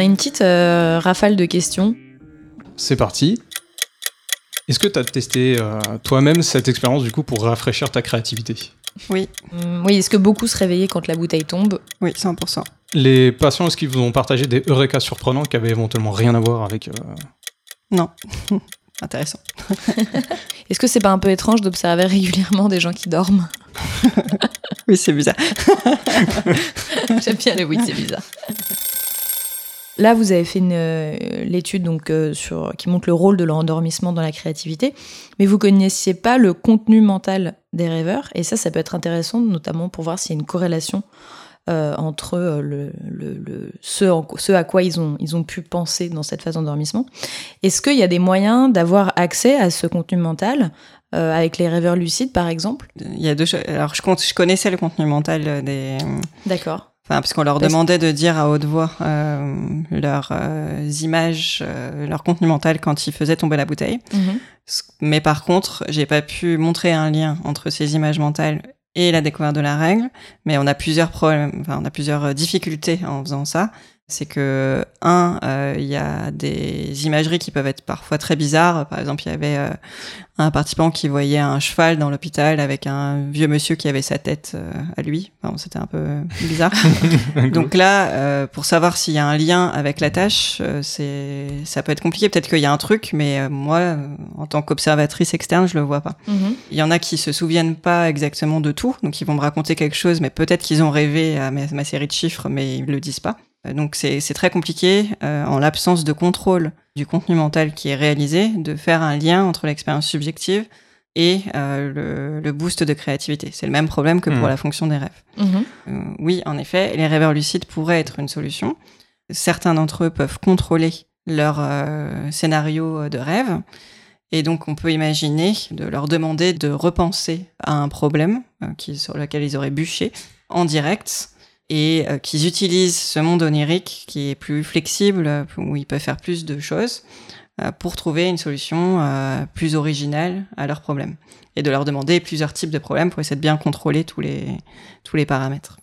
S13: A une petite euh, rafale de questions.
S5: C'est parti. Est-ce que tu as testé euh, toi-même cette expérience du coup pour rafraîchir ta créativité?
S1: Oui.
S13: Hum, oui, est-ce que beaucoup se réveillaient quand la bouteille tombe?
S1: Oui, 100%.
S5: Les patients, est-ce qu'ils vous ont partagé des Eureka surprenants qui avaient éventuellement rien à voir avec. euh,
S1: Non. *laughs* Intéressant. *laughs*
S13: Est-ce que c'est pas un peu étrange d'observer régulièrement des gens qui dorment? *laughs*
S1: Oui, c'est bizarre.
S13: J'aime bien le oui, c'est bizarre. Là, vous avez fait euh, l'étude donc euh, sur qui montre le rôle de l'endormissement dans la créativité, mais vous connaissiez pas le contenu mental des rêveurs, et ça, ça peut être intéressant, notamment pour voir s'il y a une corrélation euh, entre le, le- le- ce, en- ce à quoi ils ont, ils ont pu penser dans cette phase d'endormissement. Est-ce qu'il y a des moyens d'avoir accès à ce contenu mental euh, avec les rêveurs lucides, par exemple?
S1: Il y a deux choses. Alors je compte, je connaissais le contenu mental des.
S13: D'accord.
S1: Enfin, parce qu'on leur demandait de dire à haute voix euh, leurs euh, images, euh, leur contenu mental quand ils faisaient tomber la bouteille.
S13: Mhm.
S1: Mais par contre, j'ai pas pu montrer un lien entre ces images mentales et la découverte de la règle. Mais on a plusieurs problèmes, enfin, on a plusieurs difficultés en faisant ça. C'est que un, euh, il y a des imageries qui peuvent être parfois très bizarres. Par exemple, il y avait euh, un participant qui voyait un cheval dans l'hôpital avec un vieux monsieur qui avait sa tête euh, à lui. Enfin, C'était un peu bizarre. *laughs* Donc là, pour savoir s'il y a un lien avec la tâche, c'est ça peut être compliqué. Peut-être qu'il y a un truc, mais moi, en tant qu'observatrice externe, je le vois pas.
S13: Mhm.
S1: Il y en a qui se souviennent pas exactement de tout, donc ils vont me raconter quelque chose, mais peut-être qu'ils ont rêvé à ma, ma série de chiffres, mais ils le disent pas. Euh, Donc c'est très compliqué, euh, en l'absence de contrôle du contenu mental qui est réalisé, de faire un lien entre l'expérience subjective et euh, le, le boost de créativité. C'est le même problème que pour
S13: Mhm.
S1: la fonction des rêves.
S13: Mhm.
S1: Euh, oui, en effet, les rêveurs lucides pourraient être une solution. Certains d'entre eux peuvent contrôler leur euh, scénario de rêve. Et donc, on peut imaginer de leur demander de repenser à un problème euh, qui, sur lequel ils auraient bûché en direct et euh, qu'ils utilisent ce monde onirique qui est plus flexible, euh, où ils peuvent faire plus de choses euh, pour trouver une solution plus originale à leurs problèmes. Et de leur demander plusieurs types de problèmes pour essayer de bien contrôler tous les, tous les paramètres.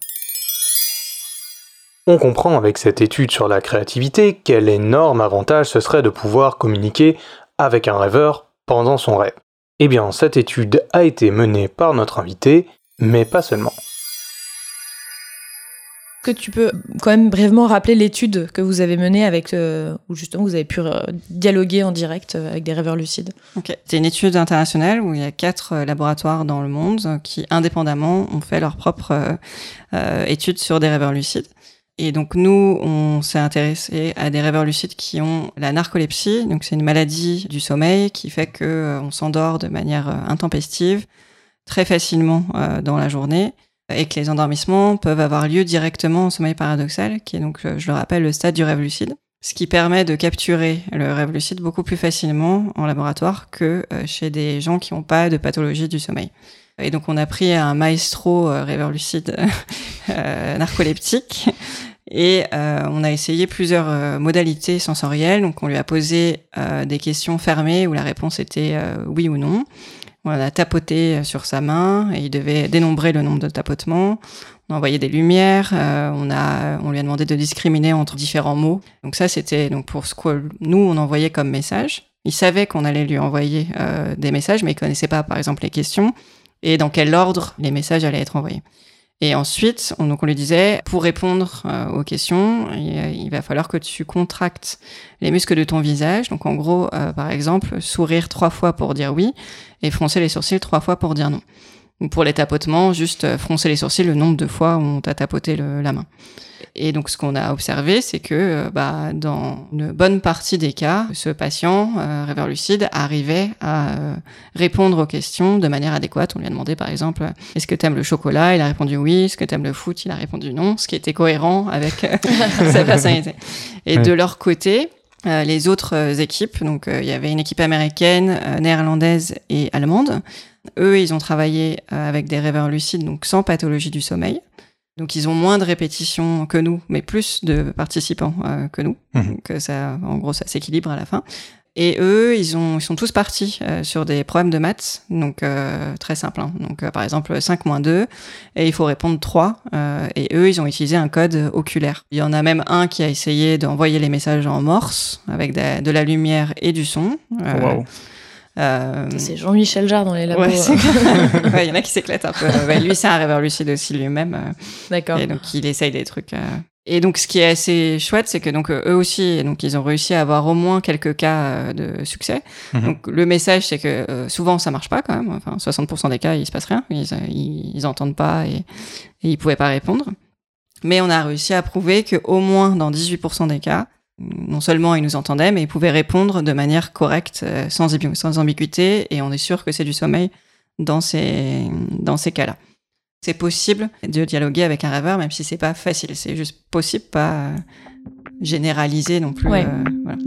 S10: On comprend avec cette étude sur la créativité quel énorme avantage ce serait de pouvoir communiquer avec un rêveur pendant son rêve. Eh bien, cette étude a été menée par notre invité, mais pas seulement.
S13: Que tu peux quand même brièvement rappeler l'étude que vous avez menée avec, euh, où justement vous avez pu euh, dialoguer en direct euh, avec des rêveurs lucides
S1: Ok. C'est une étude internationale où il y a quatre euh, laboratoires dans le monde qui, indépendamment, ont fait leur propre étude sur des rêveurs lucides. Et donc nous, on s'est intéressé à des rêveurs lucides qui ont la narcolepsie. Donc c'est une maladie du sommeil qui fait que euh, on s'endort de manière intempestive, très facilement dans la journée, et que les endormissements peuvent avoir lieu directement au sommeil paradoxal, qui est donc, euh, je le rappelle, le stade du rêve lucide. Ce qui permet de capturer le rêve lucide beaucoup plus facilement en laboratoire que euh, chez des gens qui n'ont pas de pathologie du sommeil. Et donc on a pris un maestro rêveur lucide *laughs* euh, narcoleptique et on a essayé plusieurs modalités sensorielles. Donc on lui a posé des questions fermées où la réponse était oui ou non. On a tapoté sur sa main et il devait dénombrer le nombre de tapotements. On a envoyé des lumières. euh, on a, on lui a demandé de discriminer entre différents mots. Donc ça c'était donc pour ce que nous on envoyait comme message. Il savait qu'on allait lui envoyer euh, des messages, mais il connaissait pas par exemple les questions et dans quel ordre les messages allaient être envoyés. Et ensuite, on, donc on lui disait, pour répondre euh, aux questions, il, il va falloir que tu contractes les muscles de ton visage. Donc en gros, euh, par exemple, sourire trois fois pour dire oui et froncer les sourcils trois fois pour dire non. Ou pour les tapotements, juste euh, froncer les sourcils le nombre de fois où on t'a tapoté le- la main. Et donc ce qu'on a observé, c'est que euh, bah, dans une bonne partie des cas, ce patient euh, rêveur lucide arrivait à euh, répondre aux questions de manière adéquate. On lui a demandé par exemple est-ce que tu aimes le chocolat? Il a répondu oui. Est-ce que tu aimes le foot? Il a répondu non, ce qui était cohérent avec *laughs* sa personnalité. Et
S13: Ouais.
S1: de leur côté, euh, les autres équipes, donc il y avait une équipe américaine, néerlandaise et allemande. Eux, ils ont travaillé avec des rêveurs lucides, donc sans pathologie du sommeil. Donc ils ont moins de répétitions que nous, mais plus de participants euh, que nous.
S5: Mhm.
S1: Donc euh, ça, en gros, ça s'équilibre à la fin. Et eux, ils, ont, ils sont tous partis euh, sur des problèmes de maths, donc euh, très simple. hein. Donc par exemple 5 moins 2, et il faut répondre 3. euh, et eux, ils ont utilisé un code oculaire. Il y en a même un qui a essayé d'envoyer les messages en morse, avec de, de la lumière et du son. Euh,
S13: Waouh.
S1: Euh,
S13: C'est Jean-Michel Jarre dans les labos.
S1: Ouais, c'est clair. *laughs* Ouais, il y en a qui s'éclatent un peu. Ouais, lui, c'est un rêveur lucide aussi lui-même. euh,
S13: D'accord.
S1: Et donc, il essaye des trucs. euh. Et donc, ce qui est assez chouette, c'est que donc eux aussi, donc ils ont réussi à avoir au moins quelques cas euh, de succès.
S5: Mhm.
S1: Donc, le message, c'est que euh, souvent, ça marche pas quand même. Enfin, 60% des cas, il se passe rien. Ils, ils, ils entendent pas et, et ils pouvaient pas répondre. Mais on a réussi à prouver que au moins dans 18% des cas, non seulement ils nous entendaient, mais ils pouvaient répondre de manière correcte, euh, sans, ambi- sans ambiguïté, et on est sûr que c'est du sommeil dans ces, dans ces cas-là. C'est possible de dialoguer avec un rêveur, même si c'est pas facile. C'est juste possible, pas euh, généralisé non plus.
S13: Ouais.
S1: euh, voilà.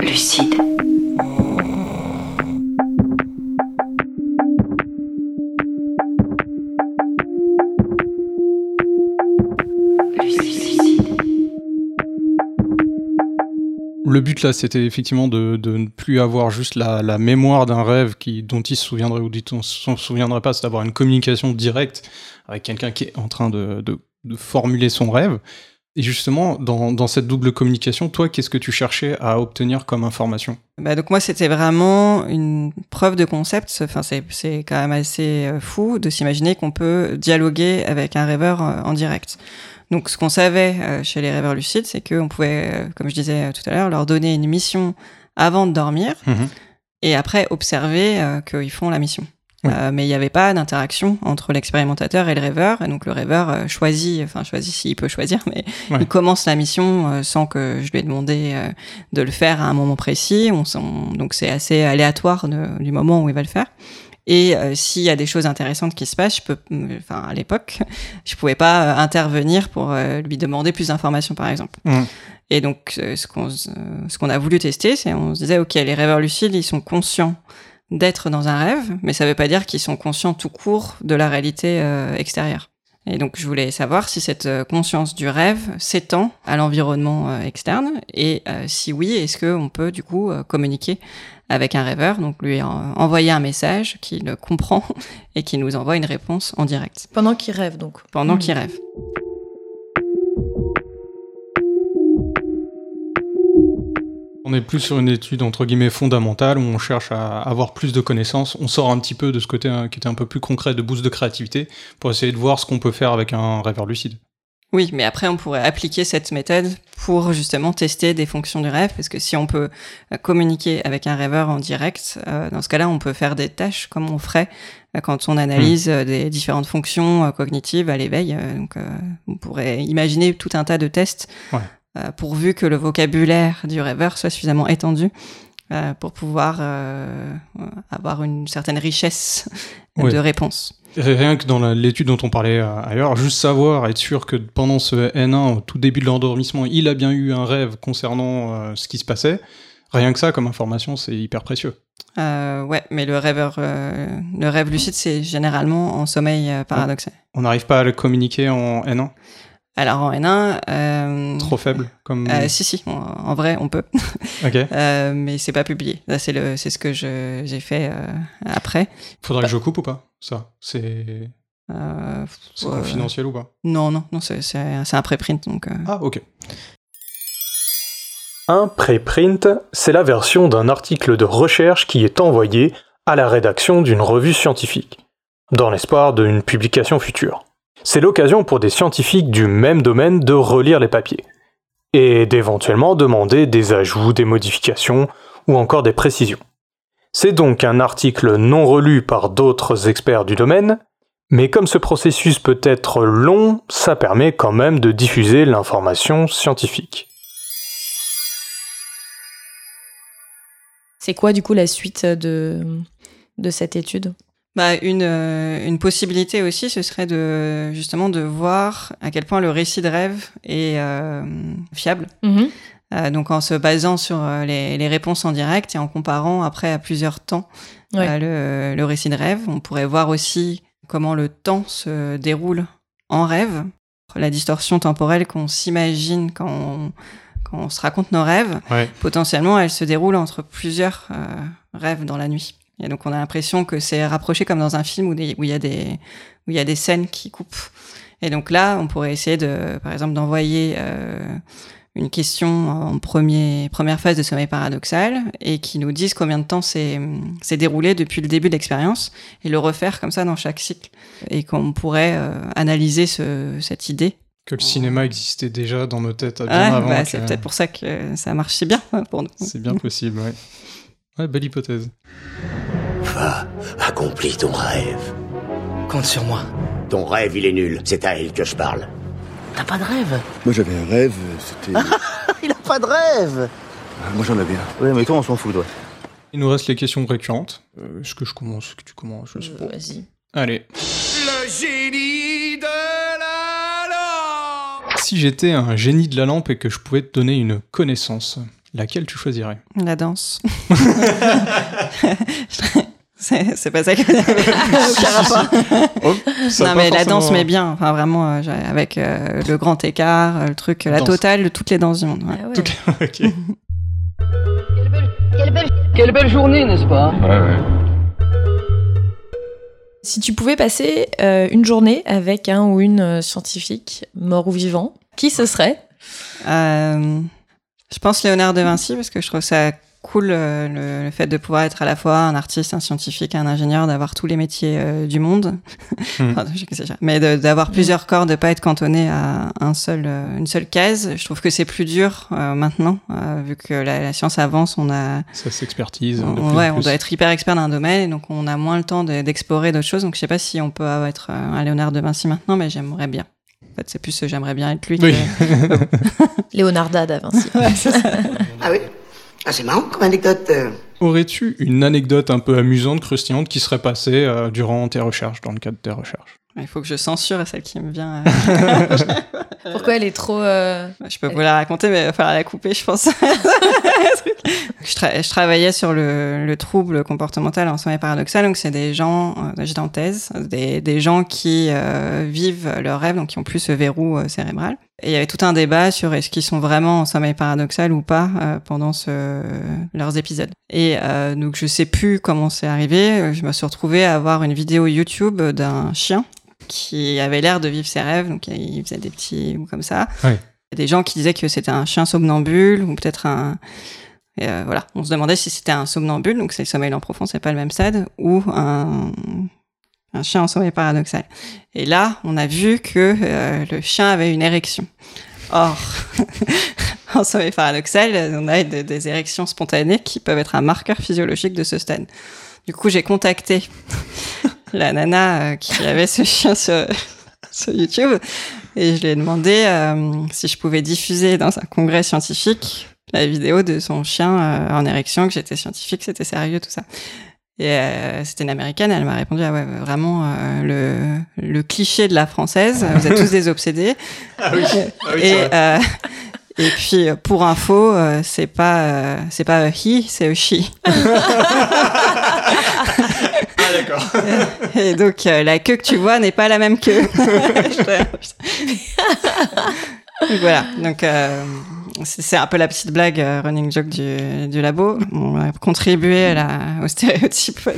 S11: Lucide.
S5: Le but là, c'était effectivement de, ne plus avoir juste la, la mémoire d'un rêve qui, dont il se souviendrait ou dont on se souviendrait pas, c'est d'avoir une communication directe avec quelqu'un qui est en train de, formuler son rêve. Et justement, dans, dans cette double communication, toi, qu'est-ce que tu cherchais à obtenir comme information?
S1: Bah donc moi, c'était vraiment une preuve de concept. Enfin, c'est quand même assez euh, fou de s'imaginer qu'on peut dialoguer avec un rêveur euh, en direct. Donc, ce qu'on savait euh, chez les rêveurs lucides, c'est qu'on pouvait, comme je disais tout à l'heure, leur donner une mission avant de dormir
S5: Mhm.
S1: et après observer euh, qu'ils font la mission. Euh, mais il n'y avait pas d'interaction entre l'expérimentateur et le rêveur, et donc le rêveur euh, choisit, enfin choisit s'il peut choisir, mais
S5: Ouais.
S1: il commence la mission euh, sans que je lui ai demandé euh, de le faire à un moment précis. On, s- on- donc c'est assez aléatoire de- du moment où il va le faire. Et euh, s'il y a des choses intéressantes qui se passent, je peux, enfin à l'époque, *laughs* je pouvais pas euh, intervenir pour euh, lui demander plus d'informations, par exemple.
S5: Mhm.
S1: Et donc, euh, ce qu'on euh, ce qu'on a voulu tester, c'est on se disait, ok, les rêveurs lucides, ils sont conscients d'être dans un rêve, mais ça veut pas dire qu'ils sont conscients tout court de la réalité euh, extérieure. Et donc, je voulais savoir si cette euh, conscience du rêve s'étend à l'environnement euh, externe, et euh, si oui, est-ce qu'on peut du coup euh, communiquer avec un rêveur, donc lui en- envoyer un message qui le comprend *laughs* et qui nous envoie une réponse en direct.
S13: Pendant qu'il rêve, donc.
S1: Pendant
S13: Mhm.
S1: qu'il rêve.
S5: On est plus sur une étude entre guillemets fondamentale où on cherche à avoir plus de connaissances. On sort un petit peu de ce côté hein, qui était un peu plus concret de boost de créativité pour essayer de voir ce qu'on peut faire avec un rêveur lucide.
S1: Oui, mais après, on pourrait appliquer cette méthode pour justement tester des fonctions du rêve, parce que si on peut euh, communiquer avec un rêveur en direct, euh, dans ce cas-là, on peut faire des tâches comme on ferait euh, quand on analyse euh, des différentes fonctions cognitives à l'éveil. Donc, on pourrait imaginer tout un tas de tests,
S5: Ouais.
S1: pourvu que le vocabulaire du rêveur soit suffisamment étendu euh, pour pouvoir euh, avoir une certaine richesse de réponses.
S5: Rien que dans l'étude dont on parlait euh, ailleurs, juste savoir, être sûr que pendant ce N1, au tout début de l'endormissement, il a bien eu un rêve concernant euh, ce qui se passait. Rien que ça, comme information, c'est hyper précieux.
S1: Euh, ouais, mais le rêveur, euh, le rêve lucide, c'est généralement en sommeil euh, paradoxal.
S5: On n'arrive pas à le communiquer en N1
S1: Alors en N1, euh,
S5: Trop faible comme...
S1: euh, si si, en, en vrai on peut, *laughs*
S5: Ok.
S1: Euh, mais c'est pas publié. Là c'est le, c'est ce que je, j'ai fait euh, après.
S5: Faudrait que je coupe ou pas Ça, c'est...
S1: Euh,
S5: C'est
S1: euh,
S5: confidentiel ou pas?
S1: Non non non, c'est, c'est, c'est un préprint donc. euh,
S5: Ah, ok.
S10: Un préprint, c'est la version d'un article de recherche qui est envoyé à la rédaction d'une revue scientifique, dans l'espoir d'une publication future. C'est l'occasion pour des scientifiques du même domaine de relire les papiers, et d'éventuellement demander des ajouts, des modifications ou encore des précisions. C'est donc un article non relu par d'autres experts du domaine, mais comme ce processus peut être long, ça permet quand même de diffuser l'information scientifique.
S13: C'est quoi du coup la suite de, cette étude?
S1: Bah, une, euh, une possibilité aussi, ce serait de justement de voir à quel point le récit de rêve est euh, fiable.
S13: Mhm.
S1: Euh, donc en se basant sur les, les réponses en direct et en comparant après à plusieurs temps
S13: Ouais.
S1: euh, le, le récit de rêve, on pourrait voir aussi comment le temps se déroule en rêve, la distorsion temporelle qu'on s'imagine quand on, quand on se raconte nos rêves,
S5: Ouais.
S1: potentiellement elle se déroule entre plusieurs euh, rêves dans la nuit. Et donc on a l'impression que c'est rapproché comme dans un film où, des- où il y a des où il y a des scènes qui coupent. Et donc là, on pourrait essayer de, par exemple, d'envoyer euh, une question en premier, première phase de sommeil paradoxal et qui nous dise combien de temps s'est s'est déroulé depuis le début de l'expérience et le refaire comme ça dans chaque cycle. Et qu'on pourrait euh, analyser ce, cette idée.
S5: Que le cinéma existait déjà dans nos têtes bien
S1: Ouais,
S5: avant.
S1: bah,
S5: que-
S1: c'est peut-être pour ça que ça marche si bien pour nous.
S5: C'est bien possible, ouais. Ouais, belle hypothèse.
S18: Va, accomplis ton rêve.
S16: Compte sur moi.
S18: Ton rêve, il est nul. C'est à elle que je parle.
S16: T'as pas de rêve
S19: Moi j'avais un rêve, c'était. *laughs*
S16: Il a pas de rêve
S19: Ah, Moi j'en avais un.
S14: Ouais, mais toi, on s'en fout, toi.
S5: Il nous reste les questions récurrentes. Euh, Est-ce que je commence Est-ce que tu commences Je sais pas.
S13: Vas-y.
S5: Allez.
S12: Le génie de la lampe
S5: Si j'étais un génie de la lampe et que je pouvais te donner une connaissance, laquelle tu choisirais?
S1: La danse. *laughs* *laughs* c'est pas ça que. *laughs*
S5: Oh, ça
S1: non, mais la danse, mais bien. Enfin, vraiment, euh, avec euh, le grand écart, euh, le truc, la
S5: Danse.
S1: totale de toutes les danses du monde. ouais.
S13: Ah ouais.
S5: Ok.
S20: Quelle belle journée, n'est-ce pas?
S21: Ouais, ouais.
S13: Si tu pouvais passer euh, une journée avec un ou une scientifique, mort ou vivant, qui ce serait?
S1: Euh, je pense Léonard de Vinci parce que je trouve ça cool euh, le, le fait de pouvoir être à la fois un artiste, un scientifique, un ingénieur, d'avoir tous les métiers euh, du monde.
S5: Hmm. *laughs*
S1: Mais de- d'avoir plusieurs corps, de pas être cantonné à un seul, euh, une seule case. Je trouve que c'est plus dur euh, maintenant, euh, vu que la, la science avance, on a
S5: Ça s'expertise.
S1: on- ouais, on doit être hyper expert d'un domaine, et donc on a moins le temps de- d'explorer d'autres choses. Donc je sais pas si on peut être euh, un Léonard de Vinci maintenant, mais j'aimerais bien. Fait, c'est plus euh, j'aimerais bien être lui.
S5: Oui.
S1: que- *laughs*
S13: Leonarda da Vinci.
S16: Ah oui? Ah, c'est marrant comme anecdote. euh.
S5: Aurais-tu une anecdote un peu amusante, croustillante, qui serait passée euh, durant tes recherches, dans le cadre de tes recherches?
S1: Il faut que je censure celle qui me vient. euh. *laughs*
S13: Pourquoi elle est trop. euh,
S1: je peux vous la raconter, mais il va falloir la couper, je pense. *laughs* je, tra- je travaillais sur le, le trouble comportemental en sommeil paradoxal. Donc, c'est des gens, euh, j'étais en thèse, des, des gens qui euh, vivent leur rêve, donc qui ont plus ce verrou euh, cérébral. Et il y avait tout un débat sur est-ce qu'ils sont vraiment en sommeil paradoxal ou pas euh, pendant ce, leurs épisodes. Et euh, donc, je sais plus comment c'est arrivé. Je me suis retrouvée à avoir une vidéo YouTube d'un chien qui avait l'air de vivre ses rêves. Donc, il faisait des petits bouts comme ça.
S5: Ouais.
S1: Il y a des gens qui disaient que c'était un chien somnambule ou peut-être un. et, euh, voilà, on se demandait si c'était un somnambule, donc c'est le sommeil lent profond, c'est pas le même stade, ou un, un chien en sommeil paradoxal. Et là, on a vu que euh, le chien avait une érection. Or, *laughs* en sommeil paradoxal, on a des, érections spontanées qui peuvent être un marqueur physiologique de ce stade. Du coup, j'ai contacté *laughs* la nana euh, qui avait ce chien *laughs* sur, YouTube et je lui ai demandé euh, si je pouvais diffuser dans un congrès scientifique la vidéo de son chien en érection, que j'étais scientifique, c'était sérieux, tout ça. Et euh, c'était une américaine, elle m'a répondu ah ouais vraiment euh, le, le cliché de la française, vous êtes tous des *laughs* obsédés.
S5: Ah oui. Ah oui,
S1: et euh, et puis euh, pour info, euh, c'est pas euh, c'est pas a he, c'est a she. *laughs*
S5: Ah d'accord.
S1: Et donc euh, la queue que tu vois n'est pas la même queue. *laughs* donc voilà, donc euh, c'est un peu la petite blague euh, running joke du, du labo. On a contribué à la, au stéréotype. *laughs*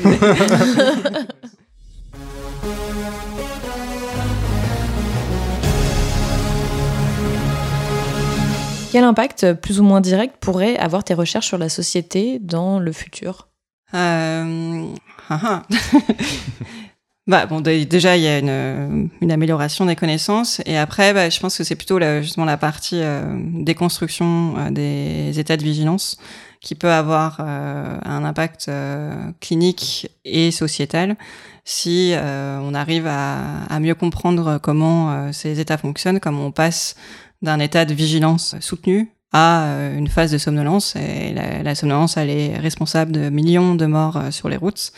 S13: Quel impact, plus ou moins direct, pourraient avoir tes recherches sur la société dans le futur?
S1: Euh, ah, ah. *laughs* bah, bon, dé- déjà, il y a une, une amélioration des connaissances. Et après, bah, je pense que c'est plutôt la, justement la partie euh, déconstruction euh, des états de vigilance qui peut avoir euh, un impact euh, clinique et sociétal si euh, on arrive à, à mieux comprendre comment ces états fonctionnent, comment on passe d'un état de vigilance soutenu à une phase de somnolence. Et la, la somnolence, elle est responsable de millions de morts sur les routes.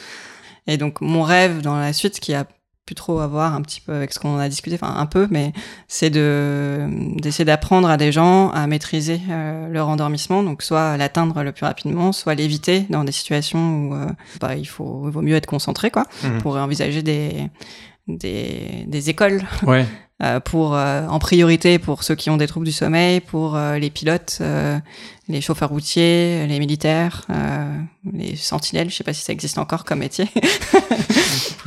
S1: Et donc, mon rêve dans la suite, qui a plus trop à voir un petit peu avec ce qu'on a discuté, enfin un peu, mais c'est de d'essayer d'apprendre à des gens à maîtriser euh, leur endormissement, donc soit l'atteindre le plus rapidement, soit l'éviter dans des situations où euh, bah, il faut il vaut mieux être concentré, quoi,
S5: Mhm.
S1: pour envisager des des, des écoles
S5: Ouais.
S1: Euh, pour euh, en priorité pour ceux qui ont des troubles du sommeil, pour euh, les pilotes, euh, les chauffeurs routiers, les militaires, euh, les sentinelles. Je sais pas si ça existe encore comme métier. *laughs*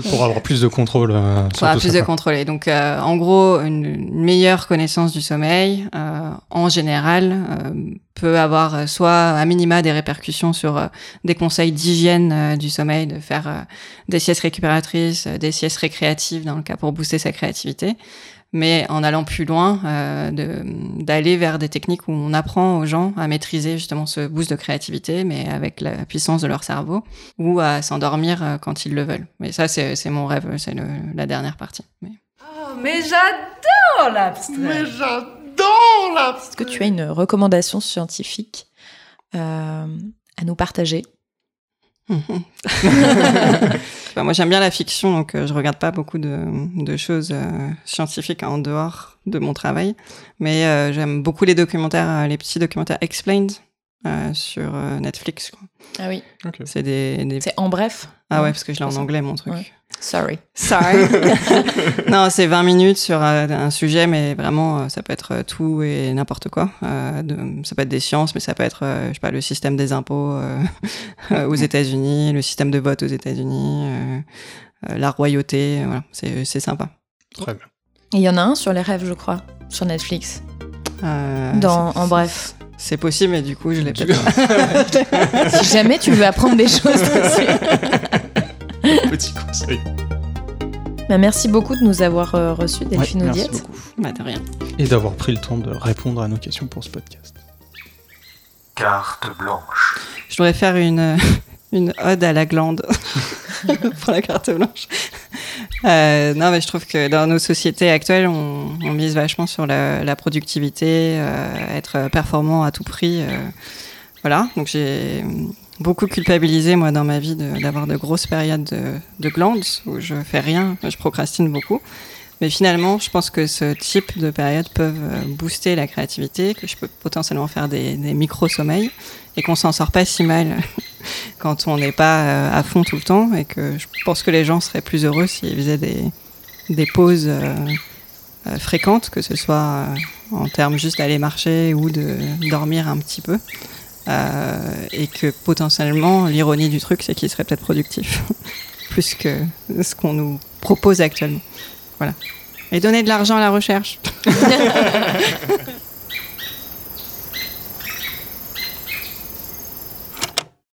S5: Pour avoir plus de contrôle. euh, sur
S1: pour avoir plus
S5: ça,
S1: de
S5: quoi.
S1: contrôler. Donc, euh, en gros, une, une meilleure connaissance du sommeil, euh, en général, euh, peut avoir soit à minima des répercussions sur euh, des conseils d'hygiène euh, du sommeil, de faire euh, des siestes récupératrices, euh, des siestes récréatives dans le cas pour booster sa créativité. Mais en allant plus loin, euh, de- d'aller vers des techniques où on apprend aux gens à maîtriser justement ce boost de créativité, mais avec la puissance de leur cerveau, ou à s'endormir euh, quand ils le veulent. Mais ça, c'est mon rêve, c'est la dernière partie. Mais-
S13: Oh, mais j'adore l'abstrait Mais j'adore l'abstrait Est-ce que tu as une recommandation scientifique euh, à nous partager? *laughs*
S1: Moi, j'aime bien la fiction, donc euh, je regarde pas beaucoup de, de choses euh, scientifiques en dehors de mon travail. Mais euh, j'aime beaucoup les documentaires, euh, les petits documentaires explained sur Netflix. Quoi.
S13: Ah oui.
S1: C'est des, des-
S13: C'est en bref.
S1: Ah ouais, parce que je l'ai en anglais, mon truc.
S13: Ouais. Sorry.
S1: Sorry. *laughs* *laughs* non, c'est 20 minutes sur euh, un sujet, mais vraiment, euh, ça peut être euh, tout et n'importe quoi. Euh, de- ça peut être des sciences, mais ça peut être, je sais pas, le système des impôts euh, *laughs* aux États-Unis, le système de vote aux États-Unis, euh, la royauté. Voilà, c'est c'est sympa.
S5: Très bien.
S13: Et il y en a un sur les rêves, je crois, sur Netflix.
S1: Euh,
S13: Dans, en bref.
S1: C'est possible, mais du coup, je l'ai peut-être. *laughs* *laughs*
S13: si jamais tu veux apprendre des choses dessus. *laughs*
S5: Petit conseil.
S13: Bah, merci beaucoup de nous avoir euh, reçus, Delphine
S5: Ouais, merci beaucoup.
S1: Bah, de rien.
S5: Et d'avoir pris le temps de répondre à nos questions pour ce podcast.
S10: Carte blanche.
S1: Je voudrais faire une, une ode à la glande *laughs* pour la carte blanche. Euh, non, mais je trouve que dans nos sociétés actuelles, on, on mise vachement sur la, productivité, euh, être performant à tout prix. euh, voilà, donc j'ai beaucoup culpabilisé, moi, dans ma vie, d'avoir de, grosses périodes de, de glandes où je fais rien, je procrastine beaucoup. Mais finalement, je pense que ce type de périodes peuvent booster la créativité, que je peux potentiellement faire des, des micro-sommeils et qu'on s'en sort pas si mal *laughs* quand on n'est pas euh, à fond tout le temps et que je pense que les gens seraient plus heureux s'ils faisaient des, des pauses euh, euh, fréquentes, que ce soit en termes juste d'aller marcher ou de dormir un petit peu. Et que potentiellement, l'ironie du truc, c'est qu'il serait peut-être productif, *laughs* plus que ce qu'on nous propose actuellement. Voilà. Et donner de l'argent à la recherche. *laughs*